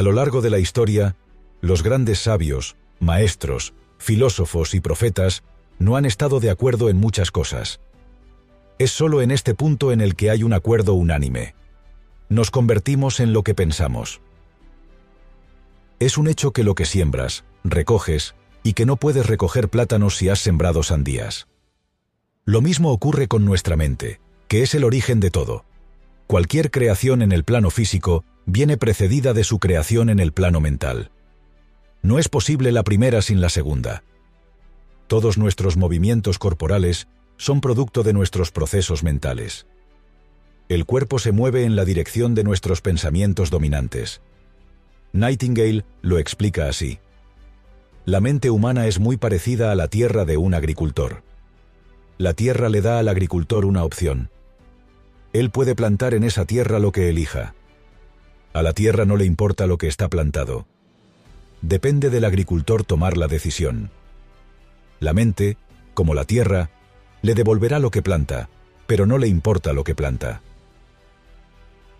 A lo largo de la historia, los grandes sabios, maestros, filósofos y profetas no han estado de acuerdo en muchas cosas. Es solo en este punto en el que hay un acuerdo unánime. Nos convertimos en lo que pensamos. Es un hecho que lo que siembras, recoges, y que no puedes recoger plátanos si has sembrado sandías. Lo mismo ocurre con nuestra mente, que es el origen de todo. Cualquier creación en el plano físico viene precedida de su creación en el plano mental. No es posible la primera sin la segunda. Todos nuestros movimientos corporales son producto de nuestros procesos mentales. El cuerpo se mueve en la dirección de nuestros pensamientos dominantes. Nightingale lo explica así. La mente humana es muy parecida a la tierra de un agricultor. La tierra le da al agricultor una opción. Él puede plantar en esa tierra lo que elija. A la tierra no le importa lo que está plantado. Depende del agricultor tomar la decisión. La mente, como la tierra, le devolverá lo que planta, pero no le importa lo que planta.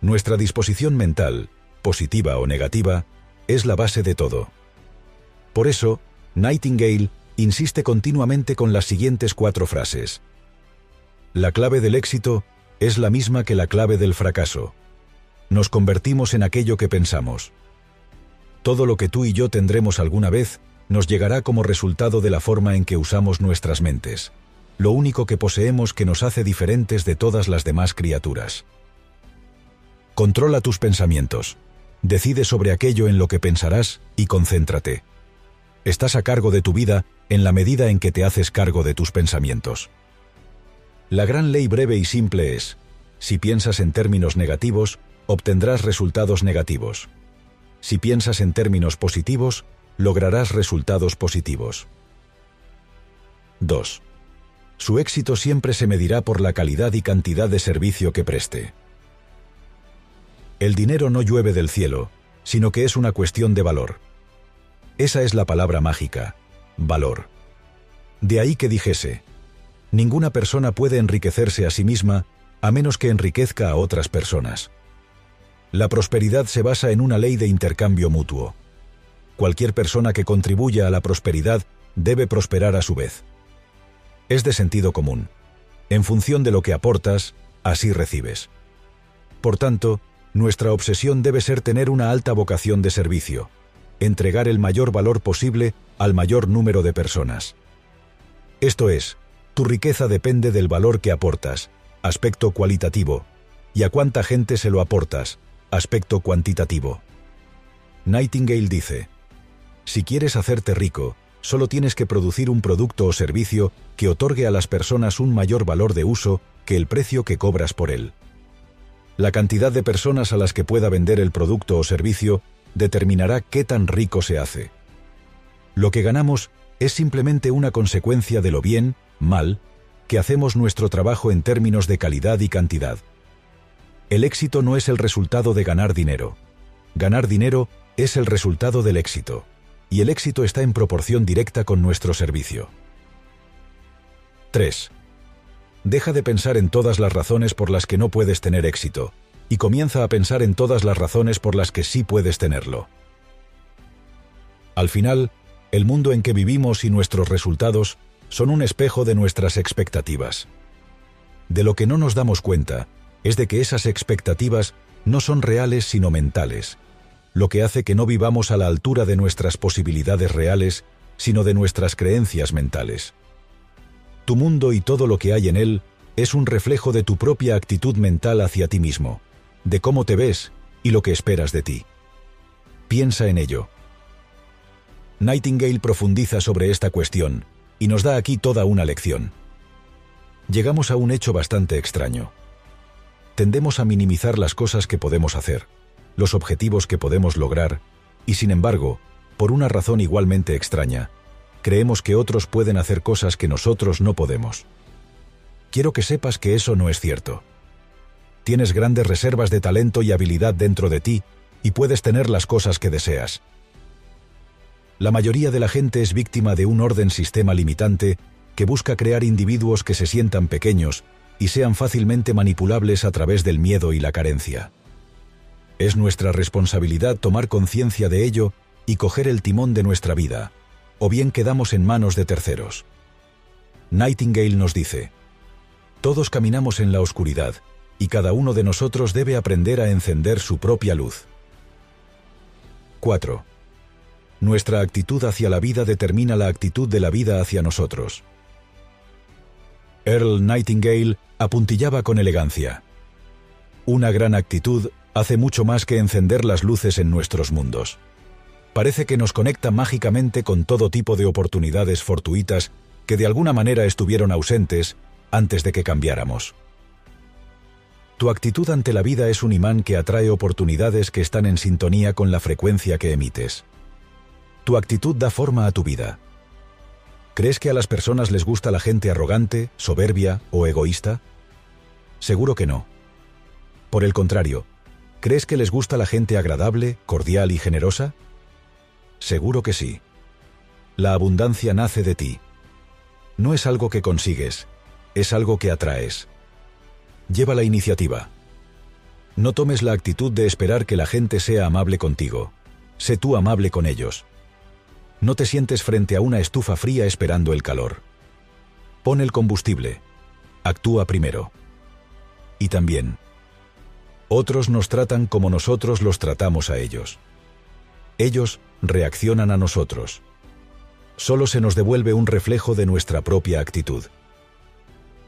Nuestra disposición mental, positiva o negativa, es la base de todo. Por eso, Nightingale insiste continuamente con las siguientes cuatro frases. La clave del éxito es la misma que la clave del fracaso. Nos convertimos en aquello que pensamos. Todo lo que tú y yo tendremos alguna vez nos llegará como resultado de la forma en que usamos nuestras mentes lo único que poseemos que nos hace diferentes de todas las demás criaturas. Controla tus pensamientos. Decide sobre aquello en lo que pensarás y concéntrate. Estás a cargo de tu vida en la medida en que te haces cargo de tus pensamientos. La gran ley breve y simple es, si piensas en términos negativos, obtendrás resultados negativos. Si piensas en términos positivos, lograrás resultados positivos. 2. Su éxito siempre se medirá por la calidad y cantidad de servicio que preste. El dinero no llueve del cielo, sino que es una cuestión de valor. Esa es la palabra mágica, valor. De ahí que dijese, ninguna persona puede enriquecerse a sí misma a menos que enriquezca a otras personas. La prosperidad se basa en una ley de intercambio mutuo. Cualquier persona que contribuya a la prosperidad debe prosperar a su vez es de sentido común. En función de lo que aportas, así recibes. Por tanto, nuestra obsesión debe ser tener una alta vocación de servicio, entregar el mayor valor posible al mayor número de personas. Esto es, tu riqueza depende del valor que aportas, aspecto cualitativo, y a cuánta gente se lo aportas, aspecto cuantitativo. Nightingale dice, si quieres hacerte rico, solo tienes que producir un producto o servicio que otorgue a las personas un mayor valor de uso que el precio que cobras por él. La cantidad de personas a las que pueda vender el producto o servicio determinará qué tan rico se hace. Lo que ganamos es simplemente una consecuencia de lo bien, mal, que hacemos nuestro trabajo en términos de calidad y cantidad. El éxito no es el resultado de ganar dinero. Ganar dinero es el resultado del éxito y el éxito está en proporción directa con nuestro servicio. 3. Deja de pensar en todas las razones por las que no puedes tener éxito, y comienza a pensar en todas las razones por las que sí puedes tenerlo. Al final, el mundo en que vivimos y nuestros resultados son un espejo de nuestras expectativas. De lo que no nos damos cuenta es de que esas expectativas no son reales sino mentales, lo que hace que no vivamos a la altura de nuestras posibilidades reales, sino de nuestras creencias mentales. Tu mundo y todo lo que hay en él es un reflejo de tu propia actitud mental hacia ti mismo, de cómo te ves y lo que esperas de ti. Piensa en ello. Nightingale profundiza sobre esta cuestión y nos da aquí toda una lección. Llegamos a un hecho bastante extraño. Tendemos a minimizar las cosas que podemos hacer los objetivos que podemos lograr, y sin embargo, por una razón igualmente extraña, creemos que otros pueden hacer cosas que nosotros no podemos. Quiero que sepas que eso no es cierto. Tienes grandes reservas de talento y habilidad dentro de ti y puedes tener las cosas que deseas. La mayoría de la gente es víctima de un orden sistema limitante que busca crear individuos que se sientan pequeños y sean fácilmente manipulables a través del miedo y la carencia. Es nuestra responsabilidad tomar conciencia de ello y coger el timón de nuestra vida, o bien quedamos en manos de terceros. Nightingale nos dice, Todos caminamos en la oscuridad, y cada uno de nosotros debe aprender a encender su propia luz. 4. Nuestra actitud hacia la vida determina la actitud de la vida hacia nosotros. Earl Nightingale apuntillaba con elegancia. Una gran actitud hace mucho más que encender las luces en nuestros mundos. Parece que nos conecta mágicamente con todo tipo de oportunidades fortuitas que de alguna manera estuvieron ausentes antes de que cambiáramos. Tu actitud ante la vida es un imán que atrae oportunidades que están en sintonía con la frecuencia que emites. Tu actitud da forma a tu vida. ¿Crees que a las personas les gusta la gente arrogante, soberbia o egoísta? Seguro que no. Por el contrario, ¿crees que les gusta la gente agradable, cordial y generosa? Seguro que sí. La abundancia nace de ti. No es algo que consigues, es algo que atraes. Lleva la iniciativa. No tomes la actitud de esperar que la gente sea amable contigo. Sé tú amable con ellos. No te sientes frente a una estufa fría esperando el calor. Pon el combustible. Actúa primero. Y también, otros nos tratan como nosotros los tratamos a ellos. Ellos reaccionan a nosotros. Solo se nos devuelve un reflejo de nuestra propia actitud.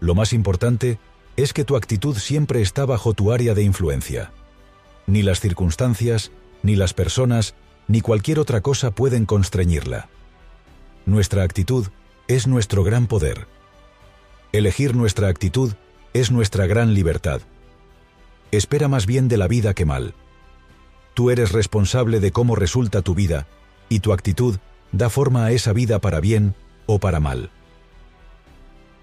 Lo más importante es que tu actitud siempre está bajo tu área de influencia. Ni las circunstancias, ni las personas, ni cualquier otra cosa pueden constreñirla. Nuestra actitud es nuestro gran poder. Elegir nuestra actitud es nuestra gran libertad. Espera más bien de la vida que mal. Tú eres responsable de cómo resulta tu vida, y tu actitud da forma a esa vida para bien o para mal.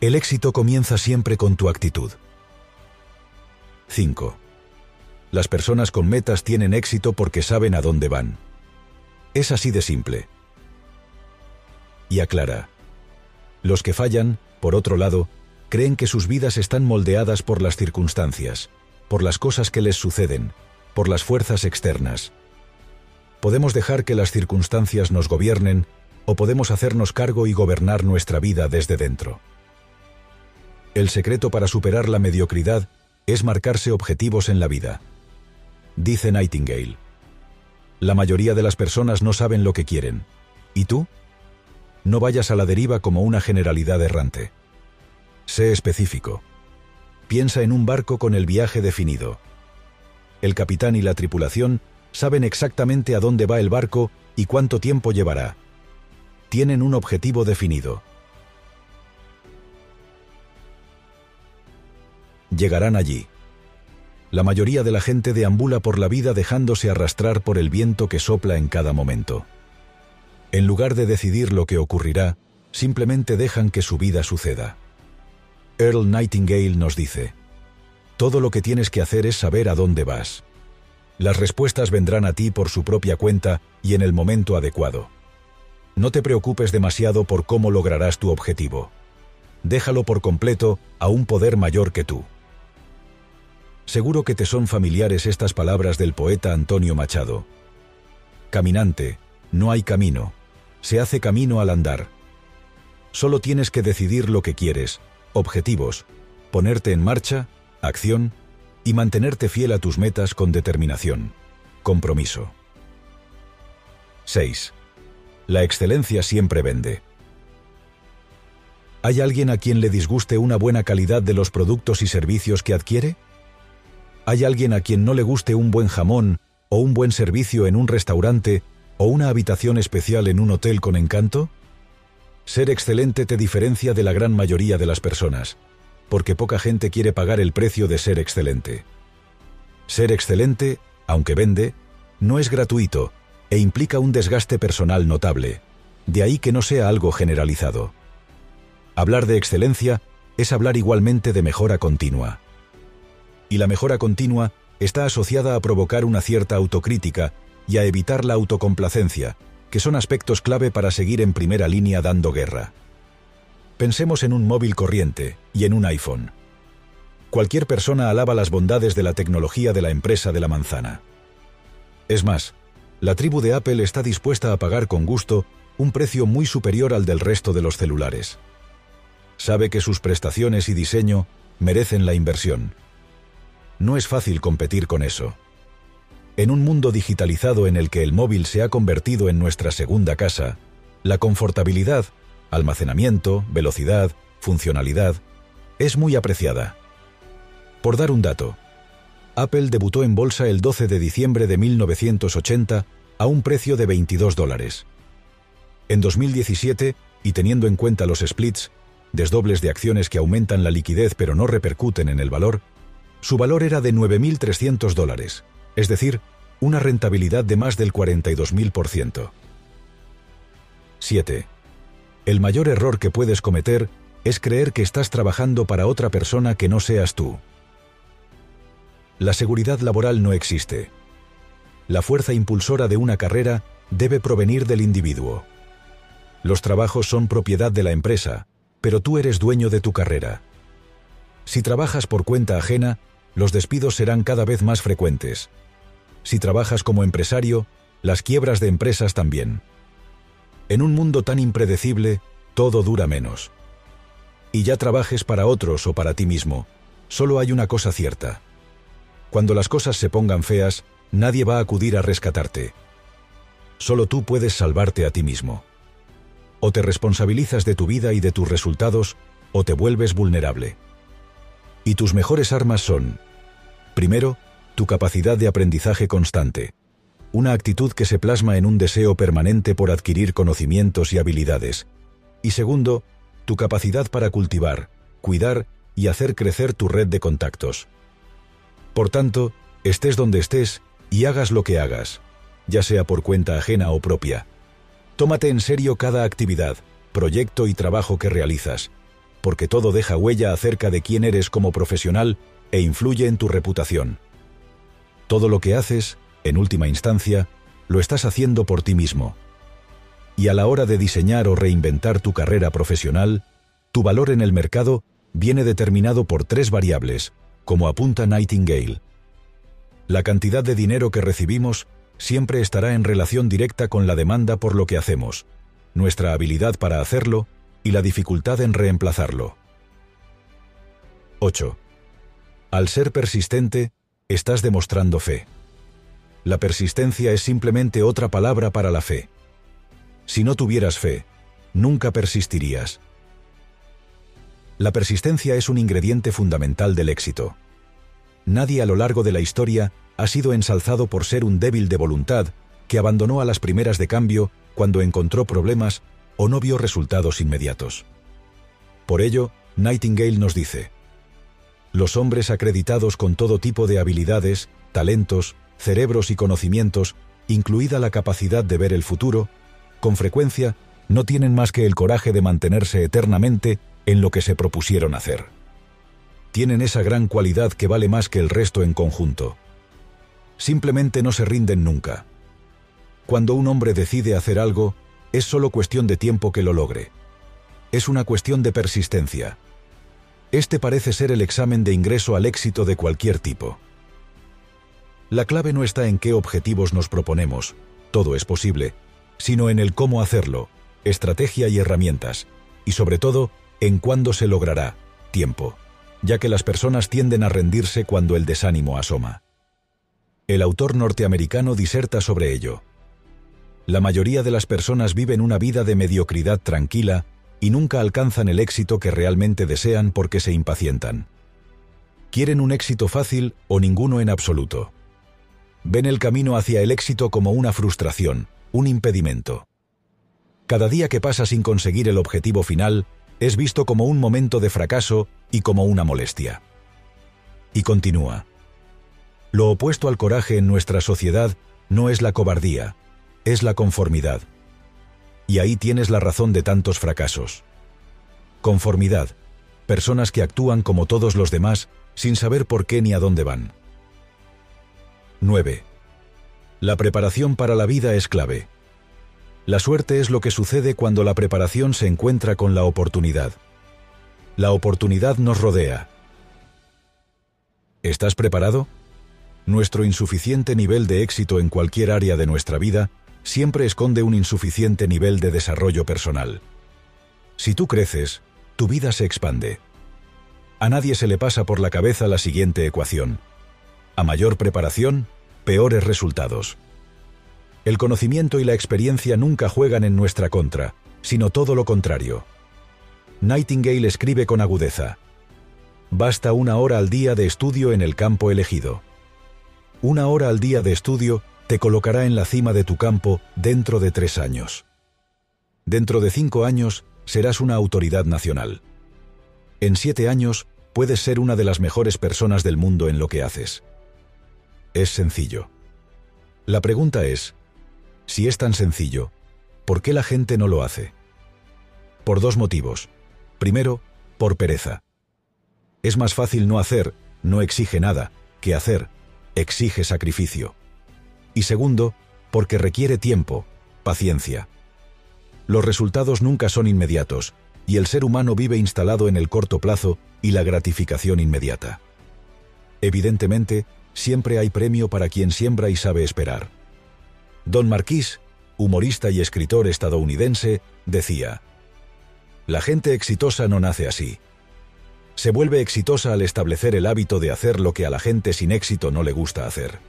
El éxito comienza siempre con tu actitud. 5. Las personas con metas tienen éxito porque saben a dónde van. Es así de simple. Y aclara. Los que fallan, por otro lado, creen que sus vidas están moldeadas por las circunstancias, por las cosas que les suceden, por las fuerzas externas. Podemos dejar que las circunstancias nos gobiernen o podemos hacernos cargo y gobernar nuestra vida desde dentro. El secreto para superar la mediocridad es marcarse objetivos en la vida. Dice Nightingale. La mayoría de las personas no saben lo que quieren. ¿Y tú? No vayas a la deriva como una generalidad errante. Sé específico. Piensa en un barco con el viaje definido. El capitán y la tripulación saben exactamente a dónde va el barco y cuánto tiempo llevará. Tienen un objetivo definido. Llegarán allí. La mayoría de la gente deambula por la vida dejándose arrastrar por el viento que sopla en cada momento. En lugar de decidir lo que ocurrirá, simplemente dejan que su vida suceda. Earl Nightingale nos dice, todo lo que tienes que hacer es saber a dónde vas. Las respuestas vendrán a ti por su propia cuenta y en el momento adecuado. No te preocupes demasiado por cómo lograrás tu objetivo. Déjalo por completo a un poder mayor que tú. Seguro que te son familiares estas palabras del poeta Antonio Machado. Caminante, no hay camino, se hace camino al andar. Solo tienes que decidir lo que quieres, objetivos, ponerte en marcha, acción y mantenerte fiel a tus metas con determinación, compromiso. 6. La excelencia siempre vende. ¿Hay alguien a quien le disguste una buena calidad de los productos y servicios que adquiere? ¿Hay alguien a quien no le guste un buen jamón o un buen servicio en un restaurante o una habitación especial en un hotel con encanto? Ser excelente te diferencia de la gran mayoría de las personas, porque poca gente quiere pagar el precio de ser excelente. Ser excelente, aunque vende, no es gratuito e implica un desgaste personal notable, de ahí que no sea algo generalizado. Hablar de excelencia es hablar igualmente de mejora continua y la mejora continua está asociada a provocar una cierta autocrítica y a evitar la autocomplacencia, que son aspectos clave para seguir en primera línea dando guerra. Pensemos en un móvil corriente y en un iPhone. Cualquier persona alaba las bondades de la tecnología de la empresa de la manzana. Es más, la tribu de Apple está dispuesta a pagar con gusto un precio muy superior al del resto de los celulares. Sabe que sus prestaciones y diseño merecen la inversión. No es fácil competir con eso. En un mundo digitalizado en el que el móvil se ha convertido en nuestra segunda casa, la confortabilidad, almacenamiento, velocidad, funcionalidad, es muy apreciada. Por dar un dato, Apple debutó en bolsa el 12 de diciembre de 1980 a un precio de 22 dólares. En 2017, y teniendo en cuenta los splits, desdobles de acciones que aumentan la liquidez pero no repercuten en el valor, su valor era de 9.300 dólares es decir, una rentabilidad de más del 42.000%. 7. El mayor error que puedes cometer es creer que estás trabajando para otra persona que no seas tú. La seguridad laboral no existe. La fuerza impulsora de una carrera debe provenir del individuo. Los trabajos son propiedad de la empresa, pero tú eres dueño de tu carrera. Si trabajas por cuenta ajena, los despidos serán cada vez más frecuentes, si trabajas como empresario, las quiebras de empresas también. En un mundo tan impredecible, todo dura menos. Y ya trabajes para otros o para ti mismo, solo hay una cosa cierta. Cuando las cosas se pongan feas, nadie va a acudir a rescatarte. Solo tú puedes salvarte a ti mismo. O te responsabilizas de tu vida y de tus resultados, o te vuelves vulnerable. Y tus mejores armas son, primero, tu capacidad de aprendizaje constante, una actitud que se plasma en un deseo permanente por adquirir conocimientos y habilidades, y segundo, tu capacidad para cultivar, cuidar y hacer crecer tu red de contactos. Por tanto, estés donde estés y hagas lo que hagas, ya sea por cuenta ajena o propia. Tómate en serio cada actividad, proyecto y trabajo que realizas, porque todo deja huella acerca de quién eres como profesional e influye en tu reputación. Todo lo que haces, en última instancia, lo estás haciendo por ti mismo. Y a la hora de diseñar o reinventar tu carrera profesional, tu valor en el mercado viene determinado por tres variables, como apunta Nightingale. La cantidad de dinero que recibimos siempre estará en relación directa con la demanda por lo que hacemos, nuestra habilidad para hacerlo y la dificultad en reemplazarlo. 8. Al ser persistente, estás demostrando fe. La persistencia es simplemente otra palabra para la fe. Si no tuvieras fe, nunca persistirías. La persistencia es un ingrediente fundamental del éxito. Nadie a lo largo de la historia ha sido ensalzado por ser un débil de voluntad que abandonó a las primeras de cambio cuando encontró problemas o no vio resultados inmediatos. Por ello, Nightingale nos dice, los hombres acreditados con todo tipo de habilidades, talentos, cerebros y conocimientos, incluida la capacidad de ver el futuro, con frecuencia no tienen más que el coraje de mantenerse eternamente en lo que se propusieron hacer. Tienen esa gran cualidad que vale más que el resto en conjunto. Simplemente no se rinden nunca. Cuando un hombre decide hacer algo, es solo cuestión de tiempo que lo logre. Es una cuestión de persistencia. Este parece ser el examen de ingreso al éxito de cualquier tipo. La clave no está en qué objetivos nos proponemos, todo es posible, sino en el cómo hacerlo, estrategia y herramientas, y sobre todo, en cuándo se logrará, tiempo, ya que las personas tienden a rendirse cuando el desánimo asoma. El autor norteamericano diserta sobre ello. La mayoría de las personas viven una vida de mediocridad tranquila y nunca alcanzan el éxito que realmente desean porque se impacientan. Quieren un éxito fácil o ninguno en absoluto. Ven el camino hacia el éxito como una frustración, un impedimento. Cada día que pasa sin conseguir el objetivo final es visto como un momento de fracaso y como una molestia. Y continúa. Lo opuesto al coraje en nuestra sociedad no es la cobardía, es la conformidad. Y ahí tienes la razón de tantos fracasos. Conformidad. Personas que actúan como todos los demás sin saber por qué ni a dónde van. 9. La preparación para la vida es clave. La suerte es lo que sucede cuando la preparación se encuentra con la oportunidad. La oportunidad nos rodea. ¿Estás preparado? nuestro insuficiente nivel de éxito en cualquier área de nuestra vida siempre esconde un insuficiente nivel de desarrollo personal. Si tú creces, tu vida se expande. A nadie se le pasa por la cabeza la siguiente ecuación. A mayor preparación, peores resultados. El conocimiento y la experiencia nunca juegan en nuestra contra, sino todo lo contrario. Nightingale escribe con agudeza. Basta una hora al día de estudio en el campo elegido. Una hora al día de estudio te colocará en la cima de tu campo dentro de tres años. Dentro de cinco años serás una autoridad nacional. En siete años puedes ser una de las mejores personas del mundo en lo que haces. Es sencillo. La pregunta es, si es tan sencillo, ¿por qué la gente no lo hace? Por dos motivos. Primero, por pereza. Es más fácil no hacer, no exige nada, que hacer, exige sacrificio. Y segundo, porque requiere tiempo, paciencia. Los resultados nunca son inmediatos, y el ser humano vive instalado en el corto plazo y la gratificación inmediata. Evidentemente, siempre hay premio para quien siembra y sabe esperar. Don Marquis, humorista y escritor estadounidense, decía, La gente exitosa no nace así. Se vuelve exitosa al establecer el hábito de hacer lo que a la gente sin éxito no le gusta hacer.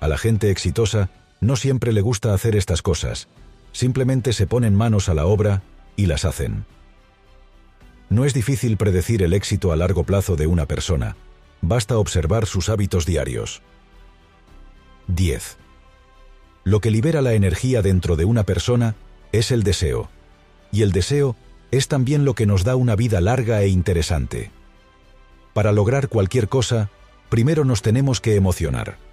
A la gente exitosa no siempre le gusta hacer estas cosas, simplemente se ponen manos a la obra y las hacen. No es difícil predecir el éxito a largo plazo de una persona, basta observar sus hábitos diarios. 10. Lo que libera la energía dentro de una persona es el deseo, y el deseo es también lo que nos da una vida larga e interesante. Para lograr cualquier cosa, primero nos tenemos que emocionar.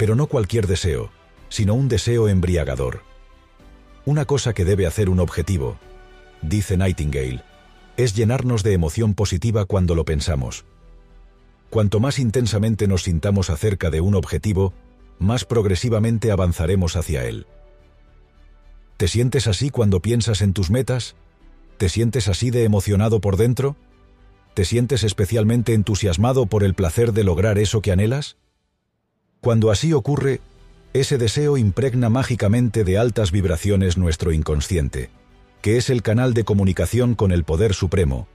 Pero no cualquier deseo, sino un deseo embriagador. Una cosa que debe hacer un objetivo, dice Nightingale, es llenarnos de emoción positiva cuando lo pensamos. Cuanto más intensamente nos sintamos acerca de un objetivo, más progresivamente avanzaremos hacia él. ¿Te sientes así cuando piensas en tus metas? ¿Te sientes así de emocionado por dentro? ¿Te sientes especialmente entusiasmado por el placer de lograr eso que anhelas? Cuando así ocurre, ese deseo impregna mágicamente de altas vibraciones nuestro inconsciente, que es el canal de comunicación con el Poder Supremo,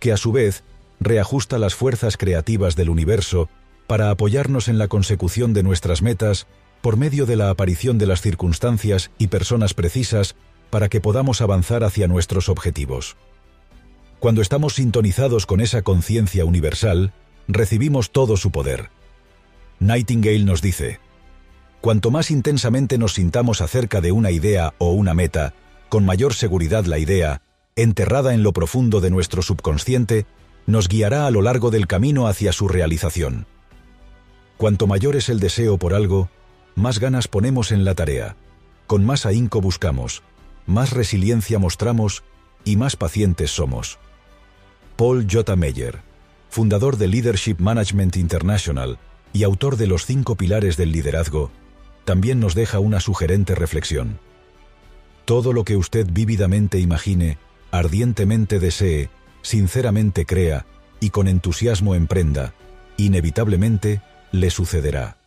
que a su vez reajusta las fuerzas creativas del universo para apoyarnos en la consecución de nuestras metas por medio de la aparición de las circunstancias y personas precisas para que podamos avanzar hacia nuestros objetivos. Cuando estamos sintonizados con esa conciencia universal, recibimos todo su poder. Nightingale nos dice, Cuanto más intensamente nos sintamos acerca de una idea o una meta, con mayor seguridad la idea, enterrada en lo profundo de nuestro subconsciente, nos guiará a lo largo del camino hacia su realización. Cuanto mayor es el deseo por algo, más ganas ponemos en la tarea, con más ahínco buscamos, más resiliencia mostramos y más pacientes somos. Paul J. Meyer, fundador de Leadership Management International y autor de los cinco pilares del liderazgo, también nos deja una sugerente reflexión. Todo lo que usted vívidamente imagine, ardientemente desee, sinceramente crea y con entusiasmo emprenda, inevitablemente le sucederá.